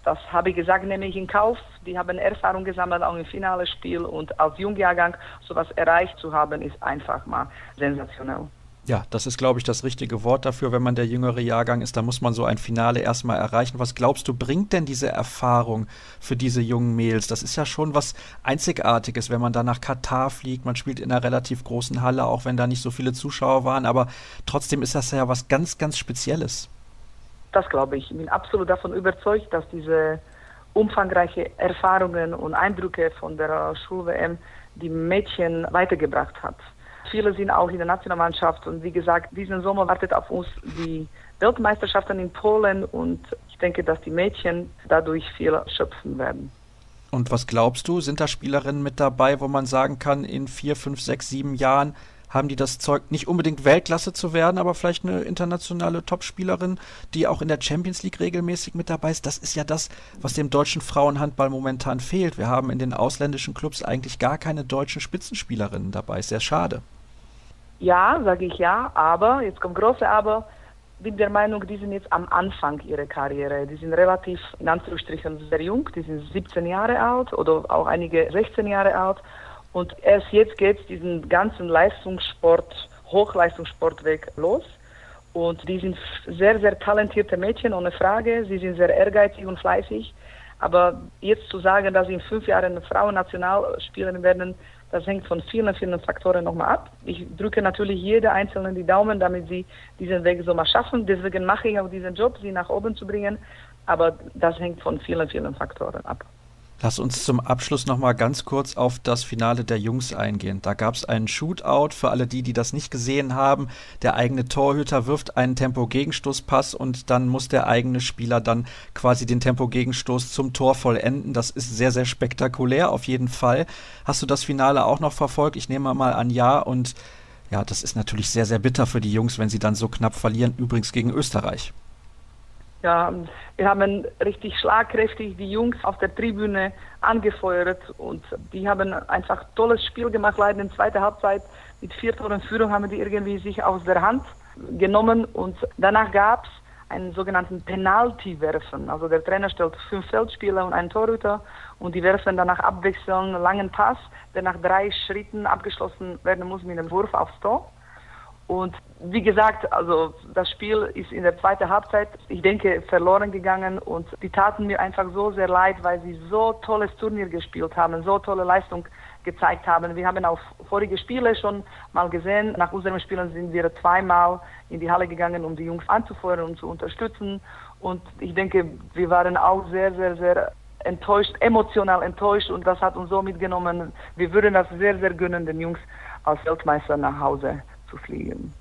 das habe ich gesagt, nehme ich in Kauf. Die haben Erfahrung gesammelt, auch im finale Spiel. Und als Jungjahrgang sowas erreicht zu haben, ist einfach mal sensationell. Ja, das ist, glaube ich, das richtige Wort dafür, wenn man der jüngere Jahrgang ist. Da muss man so ein Finale erstmal erreichen. Was glaubst du, bringt denn diese Erfahrung für diese jungen Mädels? Das ist ja schon was Einzigartiges, wenn man da nach Katar fliegt. Man spielt in einer relativ großen Halle, auch wenn da nicht so viele Zuschauer waren. Aber trotzdem ist das ja was ganz, ganz Spezielles. Das glaube ich. Ich bin absolut davon überzeugt, dass diese umfangreiche Erfahrungen und Eindrücke von der Schul-WM die Mädchen weitergebracht hat. Viele sind auch in der Nationalmannschaft. Und wie gesagt, diesen Sommer wartet auf uns die Weltmeisterschaften in Polen. Und ich denke, dass die Mädchen dadurch viel schöpfen werden. Und was glaubst du, sind da Spielerinnen mit dabei, wo man sagen kann, in vier, fünf, sechs, sieben Jahren haben die das Zeug, nicht unbedingt Weltklasse zu werden, aber vielleicht eine internationale Topspielerin, die auch in der Champions League regelmäßig mit dabei ist. Das ist ja das, was dem deutschen Frauenhandball momentan fehlt. Wir haben in den ausländischen Clubs eigentlich gar keine deutschen Spitzenspielerinnen dabei. Sehr schade. Ja, sage ich ja, aber, jetzt kommt große Aber, bin der Meinung, die sind jetzt am Anfang ihrer Karriere. Die sind relativ, in Anführungsstrichen, sehr jung, die sind 17 Jahre alt oder auch einige 16 Jahre alt. Und erst jetzt geht es diesen ganzen Leistungssport, Hochleistungssportweg los. Und die sind sehr, sehr talentierte Mädchen, ohne Frage. Sie sind sehr ehrgeizig und fleißig. Aber jetzt zu sagen, dass sie in fünf Jahren Frauennationalspielerin werden, Das hängt von vielen, vielen Faktoren nochmal ab. Ich drücke natürlich jede Einzelne die Daumen, damit sie diesen Weg so mal schaffen. Deswegen mache ich auch diesen Job, sie nach oben zu bringen. Aber das hängt von vielen, vielen Faktoren ab. Lass uns zum Abschluss noch mal ganz kurz auf das Finale der Jungs eingehen. Da gab es einen Shootout für alle die, die das nicht gesehen haben. Der eigene Torhüter wirft einen Tempo-Gegenstoßpass und dann muss der eigene Spieler dann quasi den Tempo-Gegenstoß zum Tor vollenden. Das ist sehr, sehr spektakulär auf jeden Fall. Hast du das Finale auch noch verfolgt? Ich nehme mal an, ja. Und ja, das ist natürlich sehr, sehr bitter für die Jungs, wenn sie dann so knapp verlieren. Übrigens gegen Österreich. Ja, wir haben richtig schlagkräftig die Jungs auf der Tribüne angefeuert und die haben einfach tolles Spiel gemacht. Leider in der zweiten Halbzeit mit vier Toren Führung haben die irgendwie sich aus der Hand genommen und danach gab es einen sogenannten Penalty-Werfen. Also der Trainer stellt fünf Feldspieler und einen Torhüter und die werfen danach abwechselnd einen langen Pass, der nach drei Schritten abgeschlossen werden muss mit einem Wurf aufs Tor. Und wie gesagt, also das Spiel ist in der zweiten Halbzeit, ich denke, verloren gegangen und die taten mir einfach so sehr leid, weil sie so tolles Turnier gespielt haben, so tolle Leistung gezeigt haben. Wir haben auch vorige Spiele schon mal gesehen. Nach unseren Spielen sind wir zweimal in die Halle gegangen, um die Jungs anzufeuern und zu unterstützen. Und ich denke, wir waren auch sehr, sehr, sehr enttäuscht, emotional enttäuscht und das hat uns so mitgenommen. Wir würden das sehr, sehr gönnen, den Jungs als Weltmeister nach Hause zu fliegen.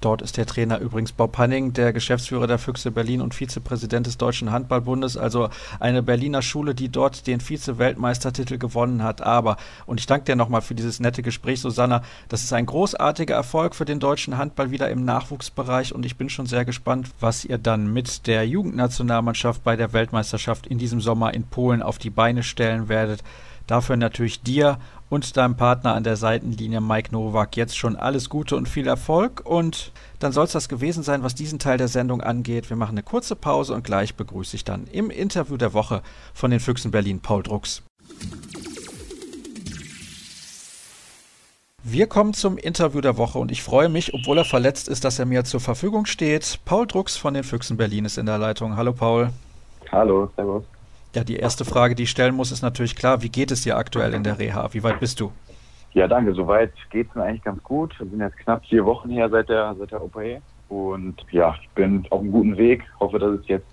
Dort ist der Trainer übrigens Bob Hanning, der Geschäftsführer der Füchse Berlin und Vizepräsident des Deutschen Handballbundes, also eine Berliner Schule, die dort den Vize-Weltmeistertitel gewonnen hat. Aber, und ich danke dir nochmal für dieses nette Gespräch, Susanna, das ist ein großartiger Erfolg für den deutschen Handball wieder im Nachwuchsbereich und ich bin schon sehr gespannt, was ihr dann mit der Jugendnationalmannschaft bei der Weltmeisterschaft in diesem Sommer in Polen auf die Beine stellen werdet. Dafür natürlich dir und deinem Partner an der Seitenlinie Mike Nowak jetzt schon alles Gute und viel Erfolg. Und dann soll es das gewesen sein, was diesen Teil der Sendung angeht. Wir machen eine kurze Pause und gleich begrüße ich dann im Interview der Woche von den Füchsen Berlin Paul Drucks. Wir kommen zum Interview der Woche und ich freue mich, obwohl er verletzt ist, dass er mir zur Verfügung steht. Paul Drucks von den Füchsen Berlin ist in der Leitung. Hallo Paul. Hallo, servus. Ja, die erste Frage, die ich stellen muss, ist natürlich klar, wie geht es dir aktuell in der Reha? Wie weit bist du? Ja, danke. Soweit geht es mir eigentlich ganz gut. Wir sind jetzt knapp vier Wochen her seit der, seit der OP. Und ja, ich bin auf einem guten Weg. Hoffe, dass es jetzt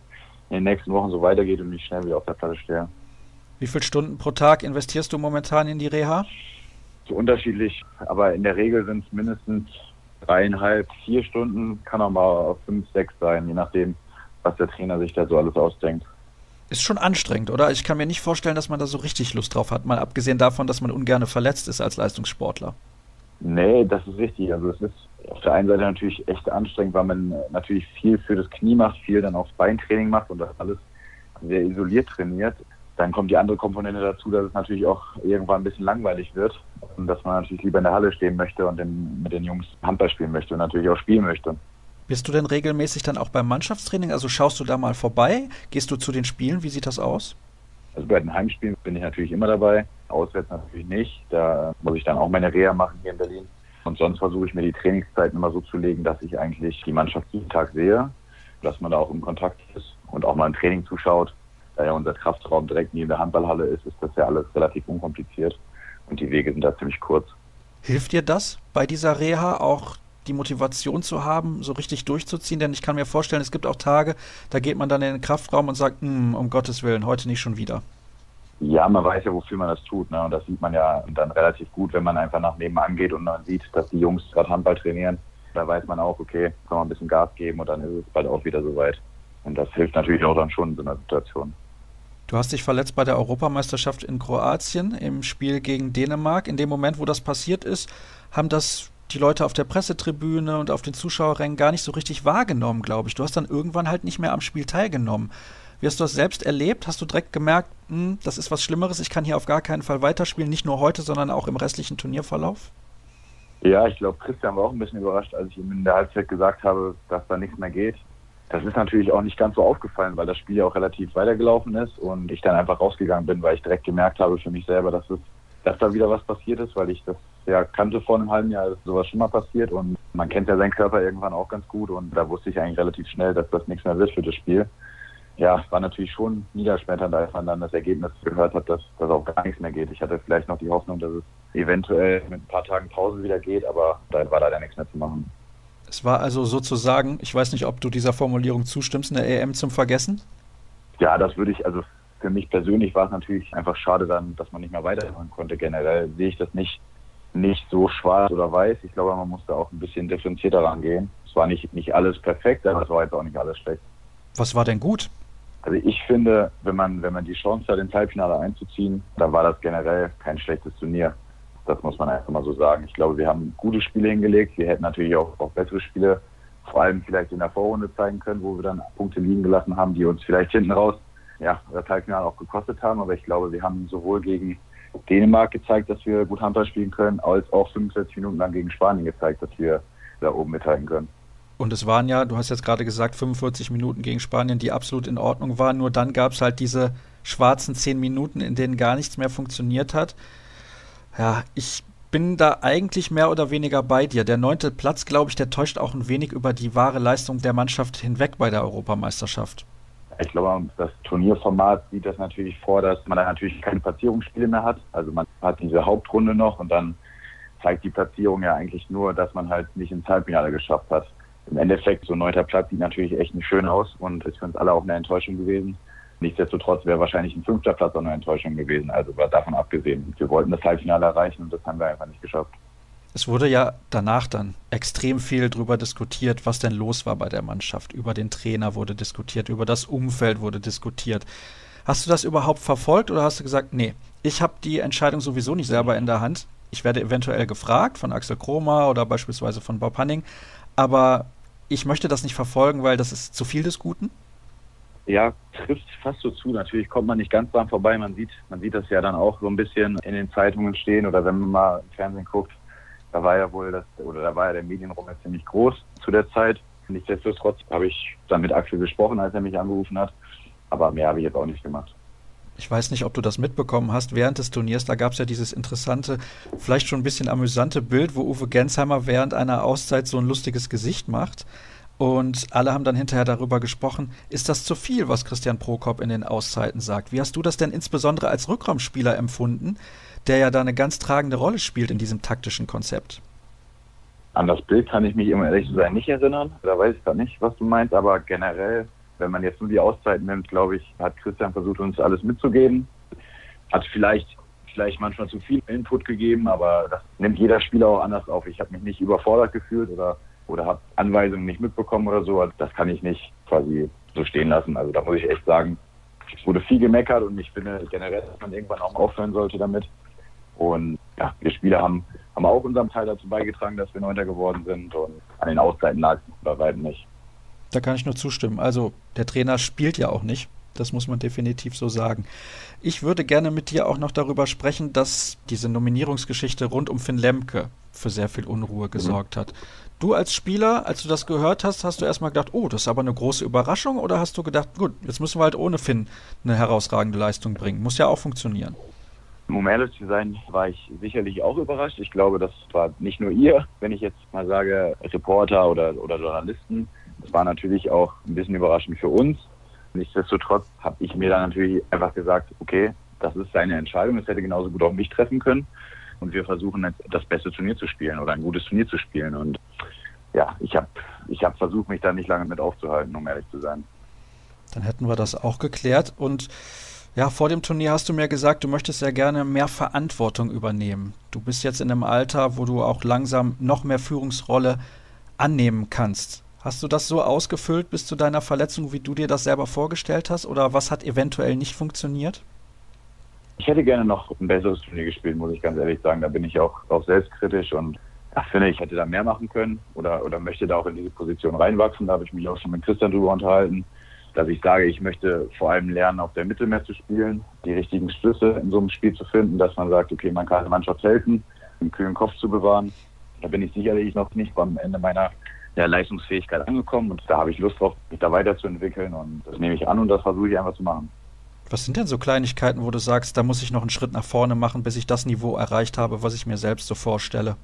in den nächsten Wochen so weitergeht und ich schnell wieder auf der Platte stehe. Wie viele Stunden pro Tag investierst du momentan in die Reha? So unterschiedlich, aber in der Regel sind es mindestens dreieinhalb, vier Stunden, kann auch mal fünf, sechs sein, je nachdem, was der Trainer sich da so alles ausdenkt. Ist schon anstrengend, oder? Ich kann mir nicht vorstellen, dass man da so richtig Lust drauf hat, mal abgesehen davon, dass man ungern verletzt ist als Leistungssportler. Nee, das ist richtig. Also es ist auf der einen Seite natürlich echt anstrengend, weil man natürlich viel für das Knie macht, viel dann aufs Beintraining macht und das alles sehr isoliert trainiert. Dann kommt die andere Komponente dazu, dass es natürlich auch irgendwann ein bisschen langweilig wird und dass man natürlich lieber in der Halle stehen möchte und mit den Jungs Handball spielen möchte und natürlich auch spielen möchte. Bist du denn regelmäßig dann auch beim Mannschaftstraining? Also schaust du da mal vorbei? Gehst du zu den Spielen? Wie sieht das aus? Also bei den Heimspielen bin ich natürlich immer dabei, auswärts natürlich nicht. Da muss ich dann auch meine Reha machen hier in Berlin. Und sonst versuche ich mir die Trainingszeiten immer so zu legen, dass ich eigentlich die Mannschaft jeden Tag sehe, dass man da auch im Kontakt ist und auch mal ein Training zuschaut. Da ja unser Kraftraum direkt neben der Handballhalle ist, ist das ja alles relativ unkompliziert und die Wege sind da ziemlich kurz. Hilft dir das bei dieser Reha auch die Motivation zu haben, so richtig durchzuziehen? Denn ich kann mir vorstellen, es gibt auch Tage, da geht man dann in den Kraftraum und sagt, hm, um Gottes Willen, heute nicht schon wieder. Ja, man weiß ja, wofür man das tut. Ne? Und das sieht man ja dann relativ gut, wenn man einfach nach nebenan geht und man sieht, dass die Jungs gerade Handball trainieren. Da weiß man auch, okay, kann man ein bisschen Gas geben und dann ist es bald auch wieder soweit. Und das hilft natürlich auch dann schon in so einer Situation. Du hast dich verletzt bei der Europameisterschaft in Kroatien im Spiel gegen Dänemark. In dem Moment, wo das passiert ist, haben das die Leute auf der Pressetribüne und auf den Zuschauerrängen gar nicht so richtig wahrgenommen, glaube ich. Du hast dann irgendwann halt nicht mehr am Spiel teilgenommen. Wie hast du das selbst erlebt? Hast du direkt gemerkt, hm, das ist was Schlimmeres, ich kann hier auf gar keinen Fall weiterspielen, nicht nur heute, sondern auch im restlichen Turnierverlauf? Ja, ich glaube, Christian war auch ein bisschen überrascht, als ich ihm in der Halbzeit gesagt habe, dass da nichts mehr geht. Das ist natürlich auch nicht ganz so aufgefallen, weil das Spiel ja auch relativ weitergelaufen ist und ich dann einfach rausgegangen bin, weil ich direkt gemerkt habe für mich selber, dass es dass da wieder was passiert ist, weil ich das ja kannte vor einem halben Jahr, dass sowas schon mal passiert und man kennt ja seinen Körper irgendwann auch ganz gut und da wusste ich eigentlich relativ schnell, dass das nichts mehr wird für das Spiel. ja, war natürlich schon niederschmetternd, als man dann das Ergebnis gehört hat, dass, dass auch gar nichts mehr geht. Ich hatte vielleicht noch die Hoffnung, dass es eventuell mit ein paar Tagen Pause wieder geht, aber da war leider nichts mehr zu machen. Es war also sozusagen, ich weiß nicht, ob du dieser Formulierung zustimmst, eine EM zum Vergessen? Ja, das würde ich, also für mich persönlich war es natürlich einfach schade dann, dass man nicht mehr weitermachen konnte. Generell sehe ich das nicht, nicht so schwarz oder weiß. Ich glaube, man musste auch ein bisschen differenzierter rangehen. Es war nicht, nicht alles perfekt, aber es war jetzt auch nicht alles schlecht. Was war denn gut? Also ich finde, wenn man, wenn man die Chance hat, ins Halbfinale einzuziehen, dann war das generell kein schlechtes Turnier. Das muss man einfach mal so sagen. Ich glaube, wir haben gute Spiele hingelegt. Wir hätten natürlich auch, auch bessere Spiele, vor allem vielleicht in der Vorrunde zeigen können, wo wir dann Punkte liegen gelassen haben, die uns vielleicht hinten raus ja, das Halbfinale auch gekostet haben. Aber ich glaube, wir haben sowohl gegen Dänemark gezeigt, dass wir gut Handball spielen können, als auch 45 Minuten lang gegen Spanien gezeigt, dass wir da oben mithalten können. Und es waren ja, du hast jetzt gerade gesagt, 45 Minuten gegen Spanien, die absolut in Ordnung waren. Nur dann gab es halt diese schwarzen 10 Minuten, in denen gar nichts mehr funktioniert hat. Ja, ich bin da eigentlich mehr oder weniger bei dir. Der neunte Platz, glaube ich, der täuscht auch ein wenig über die wahre Leistung der Mannschaft hinweg bei der Europameisterschaft. Ich glaube, das Turnierformat sieht das natürlich vor, dass man da natürlich keine Platzierungsspiele mehr hat. Also man hat diese Hauptrunde noch und dann zeigt die Platzierung ja eigentlich nur, dass man halt nicht ins Halbfinale geschafft hat. Im Endeffekt, so neunter Platz sieht natürlich echt nicht schön aus und ist für uns alle auch eine Enttäuschung gewesen. Nichtsdestotrotz wäre wahrscheinlich ein fünfter Platz auch eine Enttäuschung gewesen. Also war davon abgesehen. Wir wollten das Halbfinale erreichen und das haben wir einfach nicht geschafft. Es wurde ja danach dann extrem viel darüber diskutiert, was denn los war bei der Mannschaft. Über den Trainer wurde diskutiert, über das Umfeld wurde diskutiert. Hast du das überhaupt verfolgt oder hast du gesagt, nee, ich habe die Entscheidung sowieso nicht selber in der Hand. Ich werde eventuell gefragt von Axel Kromer oder beispielsweise von Bob Hanning, aber ich möchte das nicht verfolgen, weil das ist zu viel des Guten? Ja, trifft fast so zu. Natürlich kommt man nicht ganz dran vorbei. Man sieht, man sieht das ja dann auch so ein bisschen in den Zeitungen stehen oder wenn man mal im Fernsehen guckt. Da war ja wohl das, oder da war ja der Medienraum ja ziemlich groß zu der Zeit. Nichtsdestotrotz habe ich dann mit Axel gesprochen, als er mich angerufen hat. Aber mehr habe ich jetzt auch nicht gemacht. Ich weiß nicht, ob du das mitbekommen hast. Während des Turniers, da gab es ja dieses interessante, vielleicht schon ein bisschen amüsante Bild, wo Uwe Gensheimer während einer Auszeit so ein lustiges Gesicht macht. Und alle haben dann hinterher darüber gesprochen, ist das zu viel, was Christian Prokop in den Auszeiten sagt? Wie hast du das denn insbesondere als Rückraumspieler empfunden, der ja da eine ganz tragende Rolle spielt in diesem taktischen Konzept? An das Bild kann ich mich, um ehrlich zu sein, nicht erinnern. Da weiß ich gar nicht, was du meinst, aber generell, wenn man jetzt nur die Auszeiten nimmt, glaube ich, hat Christian versucht, uns alles mitzugeben. Hat vielleicht vielleicht manchmal zu viel Input gegeben, aber das nimmt jeder Spieler auch anders auf. Ich habe mich nicht überfordert gefühlt oder oder habe Anweisungen nicht mitbekommen oder so. Das kann ich nicht quasi so stehen lassen. Also da muss ich echt sagen, es wurde viel gemeckert und ich finde generell, dass man irgendwann auch aufhören sollte damit. Und ja, wir Spieler haben, haben auch unseren Teil dazu beigetragen, dass wir Neunter geworden sind und an den Auszeiten lag es bei weitem nicht. Da kann ich nur zustimmen. Also der Trainer spielt ja auch nicht. Das muss man definitiv so sagen. Ich würde gerne mit dir auch noch darüber sprechen, dass diese Nominierungsgeschichte rund um Finn Lemke für sehr viel Unruhe gesorgt mhm. hat. Du als Spieler, als du das gehört hast, hast du erstmal gedacht, oh, das ist aber eine große Überraschung oder hast du gedacht, gut, jetzt müssen wir halt ohne Finn eine herausragende Leistung bringen? Muss ja auch funktionieren. Um ehrlich zu sein, war ich sicherlich auch überrascht. Ich glaube, das war nicht nur ihr, wenn ich jetzt mal sage, Reporter oder, oder Journalisten. Das war natürlich auch ein bisschen überraschend für uns. Nichtsdestotrotz habe ich mir dann natürlich einfach gesagt, okay, das ist seine Entscheidung. Es hätte genauso gut auch mich treffen können. Und wir versuchen jetzt das beste Turnier zu spielen oder ein gutes Turnier zu spielen. Und ja, ich habe ich hab versucht, mich da nicht lange mit aufzuhalten, um ehrlich zu sein. Dann hätten wir das auch geklärt. Und ja, vor dem Turnier hast du mir gesagt, du möchtest ja gerne mehr Verantwortung übernehmen. Du bist jetzt in einem Alter, wo du auch langsam noch mehr Führungsrolle annehmen kannst. Hast du das so ausgefüllt bis zu deiner Verletzung, wie du dir das selber vorgestellt hast? Oder was hat eventuell nicht funktioniert? Ich hätte gerne noch ein besseres Turnier gespielt, muss ich ganz ehrlich sagen. Da bin ich auch, auch selbstkritisch und ja, finde, ich hätte da mehr machen können oder, oder möchte da auch in diese Position reinwachsen. Da habe ich mich auch schon mit Christian drüber unterhalten, dass ich sage, ich möchte vor allem lernen, auf der Mittelmeer zu spielen, die richtigen Schlüsse in so einem Spiel zu finden, dass man sagt, okay, man kann der Mannschaft helfen, einen kühlen Kopf zu bewahren. Da bin ich sicherlich noch nicht beim Ende meiner der Leistungsfähigkeit angekommen und da habe ich Lust drauf, mich da weiterzuentwickeln und das nehme ich an und das versuche ich einfach zu machen. Was sind denn so Kleinigkeiten, wo du sagst, da muss ich noch einen Schritt nach vorne machen, bis ich das Niveau erreicht habe, was ich mir selbst so vorstelle?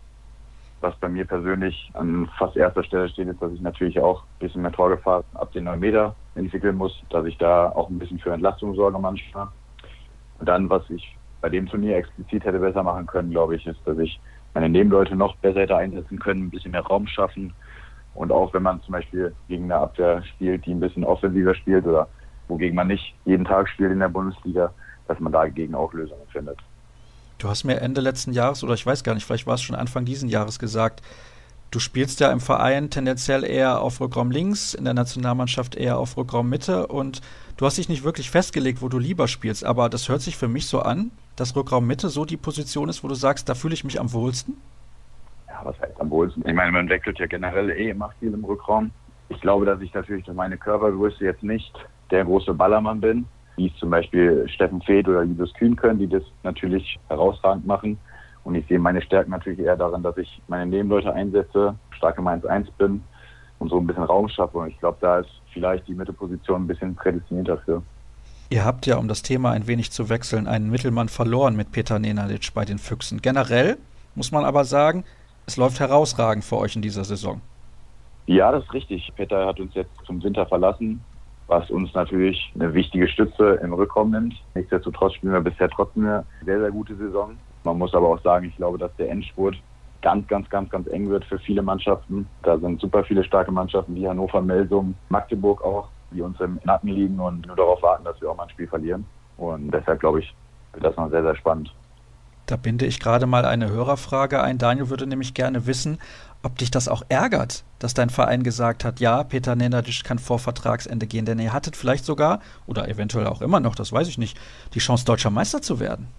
Was bei mir persönlich an fast erster Stelle steht, ist, dass ich natürlich auch ein bisschen mehr Torgefahr ab den 9 Meter entwickeln muss, dass ich da auch ein bisschen für Entlastung sorge manchmal. Und dann, was ich bei dem Turnier explizit hätte besser machen können, glaube ich, ist, dass ich meine Nebenleute noch besser hätte einsetzen können, ein bisschen mehr Raum schaffen. Und auch wenn man zum Beispiel gegen eine Abwehr spielt, die ein bisschen offensiver spielt oder wogegen man nicht jeden Tag spielt in der Bundesliga, dass man dagegen auch Lösungen findet. Du hast mir Ende letzten Jahres oder ich weiß gar nicht, vielleicht war es schon Anfang diesen Jahres gesagt, du spielst ja im Verein tendenziell eher auf Rückraum links, in der Nationalmannschaft eher auf Rückraum Mitte und du hast dich nicht wirklich festgelegt, wo du lieber spielst, aber das hört sich für mich so an, dass Rückraum Mitte so die Position ist, wo du sagst, da fühle ich mich am wohlsten? Ja, was heißt am wohlsten? Ich meine, man wechselt ja generell eh immer viel im Rückraum. Ich glaube, dass ich natürlich durch meine Körpergröße jetzt nicht der große Ballermann bin, wie es zum Beispiel Steffen Feeth oder Julius Kühn können, die das natürlich herausragend machen. Und ich sehe meine Stärken natürlich eher darin, dass ich meine Nebenleute einsetze, stark im 1-1 bin und so ein bisschen Raum schaffe. Und ich glaube, da ist vielleicht die Mittelposition ein bisschen prädestiniert dafür. Ihr habt ja, um das Thema ein wenig zu wechseln, einen Mittelmann verloren mit Peter Nenadic bei den Füchsen. Generell muss man aber sagen, es läuft herausragend für euch in dieser Saison. Ja, das ist richtig. Peter hat uns jetzt zum Winter verlassen was uns natürlich eine wichtige Stütze im Rückraum nimmt. Nichtsdestotrotz spielen wir bisher trotzdem eine sehr, sehr gute Saison. Man muss aber auch sagen, ich glaube, dass der Endspurt ganz, ganz, ganz, ganz eng wird für viele Mannschaften. Da sind super viele starke Mannschaften wie Hannover, Melsung, Magdeburg auch, die uns im Nacken liegen und nur darauf warten, dass wir auch mal ein Spiel verlieren. Und deshalb glaube ich, wird das noch sehr, sehr spannend. Da binde ich gerade mal eine Hörerfrage ein. Daniel würde nämlich gerne wissen, ob dich das auch ärgert, dass dein Verein gesagt hat, ja, Peter Nenadic kann vor Vertragsende gehen, denn ihr hattet vielleicht sogar, oder eventuell auch immer noch, das weiß ich nicht, die Chance, deutscher Meister zu werden.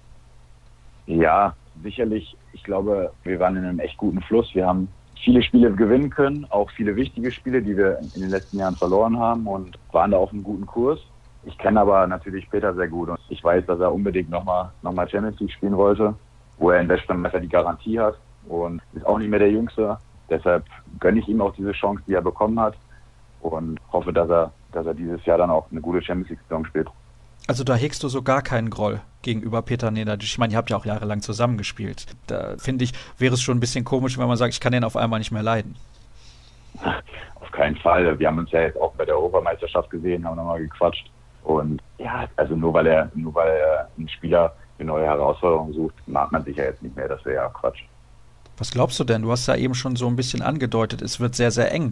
Ja, sicherlich. Ich glaube, wir waren in einem echt guten Fluss. Wir haben viele Spiele gewinnen können, auch viele wichtige Spiele, die wir in den letzten Jahren verloren haben und waren da auf einem guten Kurs. Ich kenne aber natürlich Peter sehr gut und ich weiß, dass er unbedingt nochmal noch mal Champions League spielen wollte, wo er in Western die Garantie hat und ist auch nicht mehr der Jüngste. Deshalb gönne ich ihm auch diese Chance, die er bekommen hat und hoffe, dass er, dass er dieses Jahr dann auch eine gute Champions League-Saison spielt. Also da hegst du so gar keinen Groll gegenüber Peter Nenadic. Ich meine, ihr habt ja auch jahrelang zusammengespielt. Da finde ich, wäre es schon ein bisschen komisch, wenn man sagt, ich kann den auf einmal nicht mehr leiden. Auf keinen Fall. Wir haben uns ja jetzt auch bei der Europameisterschaft gesehen, haben nochmal gequatscht. Und ja, also nur weil er, nur weil er einen Spieler eine neue Herausforderung sucht, mag man sich ja jetzt nicht mehr. Das wäre ja Quatsch. Was glaubst du denn? Du hast ja eben schon so ein bisschen angedeutet, es wird sehr, sehr eng.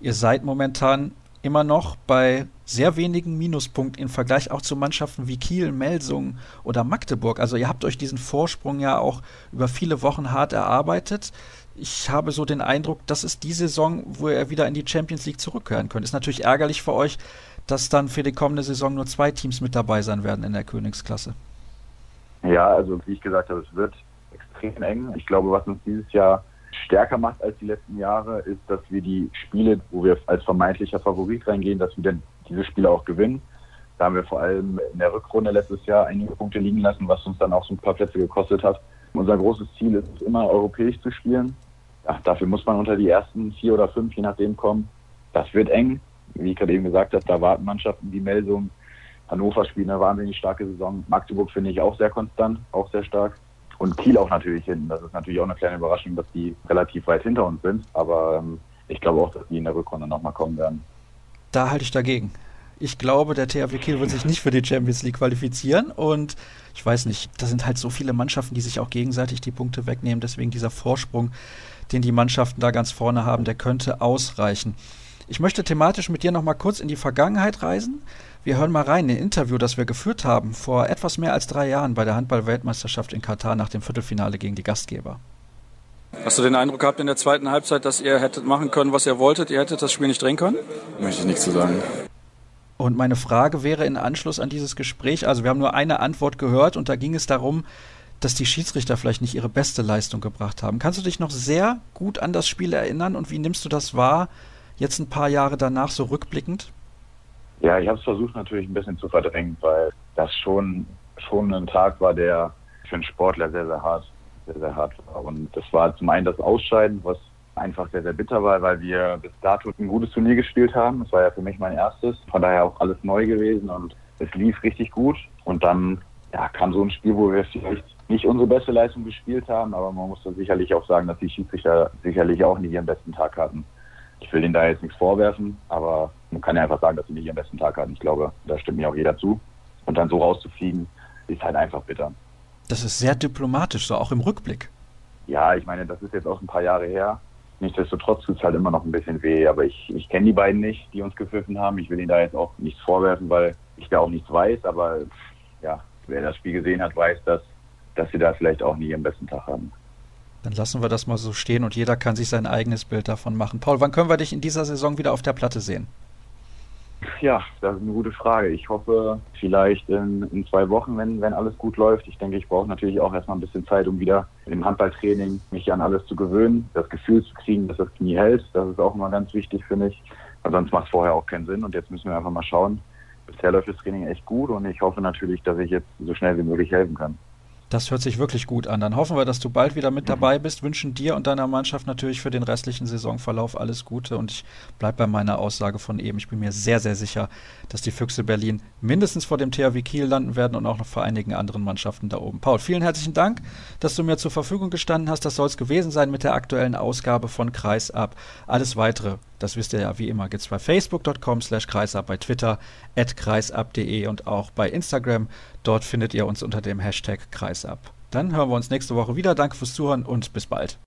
Ihr seid momentan immer noch bei sehr wenigen Minuspunkten im Vergleich auch zu Mannschaften wie Kiel, Melsung oder Magdeburg. Also ihr habt euch diesen Vorsprung ja auch über viele Wochen hart erarbeitet. Ich habe so den Eindruck, das ist die Saison, wo ihr wieder in die Champions League zurückkehren könnt. Ist natürlich ärgerlich für euch, dass dann für die kommende Saison nur zwei Teams mit dabei sein werden in der Königsklasse. Ja, also wie ich gesagt habe, es wird extrem eng. Ich glaube, was uns dieses Jahr stärker macht als die letzten Jahre, ist, dass wir die Spiele, wo wir als vermeintlicher Favorit reingehen, dass wir dann diese Spiele auch gewinnen. Da haben wir vor allem in der Rückrunde letztes Jahr einige Punkte liegen lassen, was uns dann auch so ein paar Plätze gekostet hat. Unser großes Ziel ist es immer, europäisch zu spielen. Ja, dafür muss man unter die ersten vier oder fünf, je nachdem, kommen. Das wird eng. Wie ich gerade eben gesagt habe, da warten Mannschaften wie Melsung. Hannover spielt eine wahnsinnig starke Saison. Magdeburg finde ich auch sehr konstant, auch sehr stark. Und Kiel auch natürlich hinten. Das ist natürlich auch eine kleine Überraschung, dass die relativ weit hinter uns sind. Aber ähm, ich glaube auch, dass die in der Rückrunde nochmal kommen werden. Da halte ich dagegen. Ich glaube, der THW Kiel wird sich nicht für die Champions League qualifizieren und ich weiß nicht, da sind halt so viele Mannschaften, die sich auch gegenseitig die Punkte wegnehmen. Deswegen dieser Vorsprung, den die Mannschaften da ganz vorne haben, der könnte ausreichen. Ich möchte thematisch mit dir noch mal kurz in die Vergangenheit reisen. Wir hören mal rein in ein Interview, das wir geführt haben vor etwas mehr als drei Jahren bei der Handball-Weltmeisterschaft in Katar nach dem Viertelfinale gegen die Gastgeber. Hast du den Eindruck gehabt in der zweiten Halbzeit, dass ihr hättet machen können, was ihr wolltet? Ihr hättet das Spiel nicht drehen können? Möchte ich nichts zu sagen. Und meine Frage wäre in Anschluss an dieses Gespräch, also wir haben nur eine Antwort gehört und da ging es darum, dass die Schiedsrichter vielleicht nicht ihre beste Leistung gebracht haben. Kannst du dich noch sehr gut an das Spiel erinnern und wie nimmst du das wahr, jetzt ein paar Jahre danach so rückblickend? Ja, ich habe es versucht natürlich ein bisschen zu verdrängen, weil das schon, schon ein Tag war, der für einen Sportler sehr, sehr hart, sehr, sehr hart war. Und das war zum einen das Ausscheiden, was einfach sehr, sehr bitter war, weil wir bis dato ein gutes Turnier gespielt haben. Das war ja für mich mein erstes, von daher auch alles neu gewesen und es lief richtig gut. Und dann ja, kam so ein Spiel, wo wir vielleicht nicht unsere beste Leistung gespielt haben, aber man muss da sicherlich auch sagen, dass die Schiedsrichter sicherlich auch nicht ihren besten Tag hatten. Ich will denen da jetzt nichts vorwerfen, aber man kann ja einfach sagen, dass sie nicht ihren besten Tag hatten. Ich glaube, da stimmt mir auch jeder zu. Und dann so rauszufliegen, ist halt einfach bitter. Das ist sehr diplomatisch, so auch im Rückblick. Ja, ich meine, das ist jetzt auch ein paar Jahre her. Nichtsdestotrotz tut es halt immer noch ein bisschen weh. Aber ich, ich kenne die beiden nicht, die uns gepfiffen haben. Ich will ihnen da jetzt auch nichts vorwerfen, weil ich da auch nichts weiß. Aber ja, wer das Spiel gesehen hat, weiß, dass, dass sie da vielleicht auch nie ihren besten Tag haben. Dann lassen wir das mal so stehen und jeder kann sich sein eigenes Bild davon machen. Paul, wann können wir dich in dieser Saison wieder auf der Platte sehen? Ja, das ist eine gute Frage. Ich hoffe vielleicht in, in zwei Wochen, wenn, wenn alles gut läuft. Ich denke, ich brauche natürlich auch erstmal ein bisschen Zeit, um wieder im Handballtraining mich an alles zu gewöhnen, das Gefühl zu kriegen, dass das Knie hält. Das ist auch immer ganz wichtig für mich. Weil sonst macht es vorher auch keinen Sinn. Und jetzt müssen wir einfach mal schauen. Bisher läuft das Training echt gut und ich hoffe natürlich, dass ich jetzt so schnell wie möglich helfen kann. Das hört sich wirklich gut an. Dann hoffen wir, dass du bald wieder mit dabei bist. Wünschen dir und deiner Mannschaft natürlich für den restlichen Saisonverlauf alles Gute. Und ich bleibe bei meiner Aussage von eben. Ich bin mir sehr, sehr sicher, dass die Füchse Berlin mindestens vor dem THW Kiel landen werden und auch noch vor einigen anderen Mannschaften da oben. Paul, vielen herzlichen Dank, dass du mir zur Verfügung gestanden hast. Das soll es gewesen sein mit der aktuellen Ausgabe von Kreisab. Alles weitere, das wisst ihr ja wie immer, gibt es bei facebook.com slash kreisab, bei Twitter at kreisab.de und auch bei Instagram. Dort findet ihr uns unter dem Hashtag Kreisab. Dann hören wir uns nächste Woche wieder. Danke fürs Zuhören und bis bald.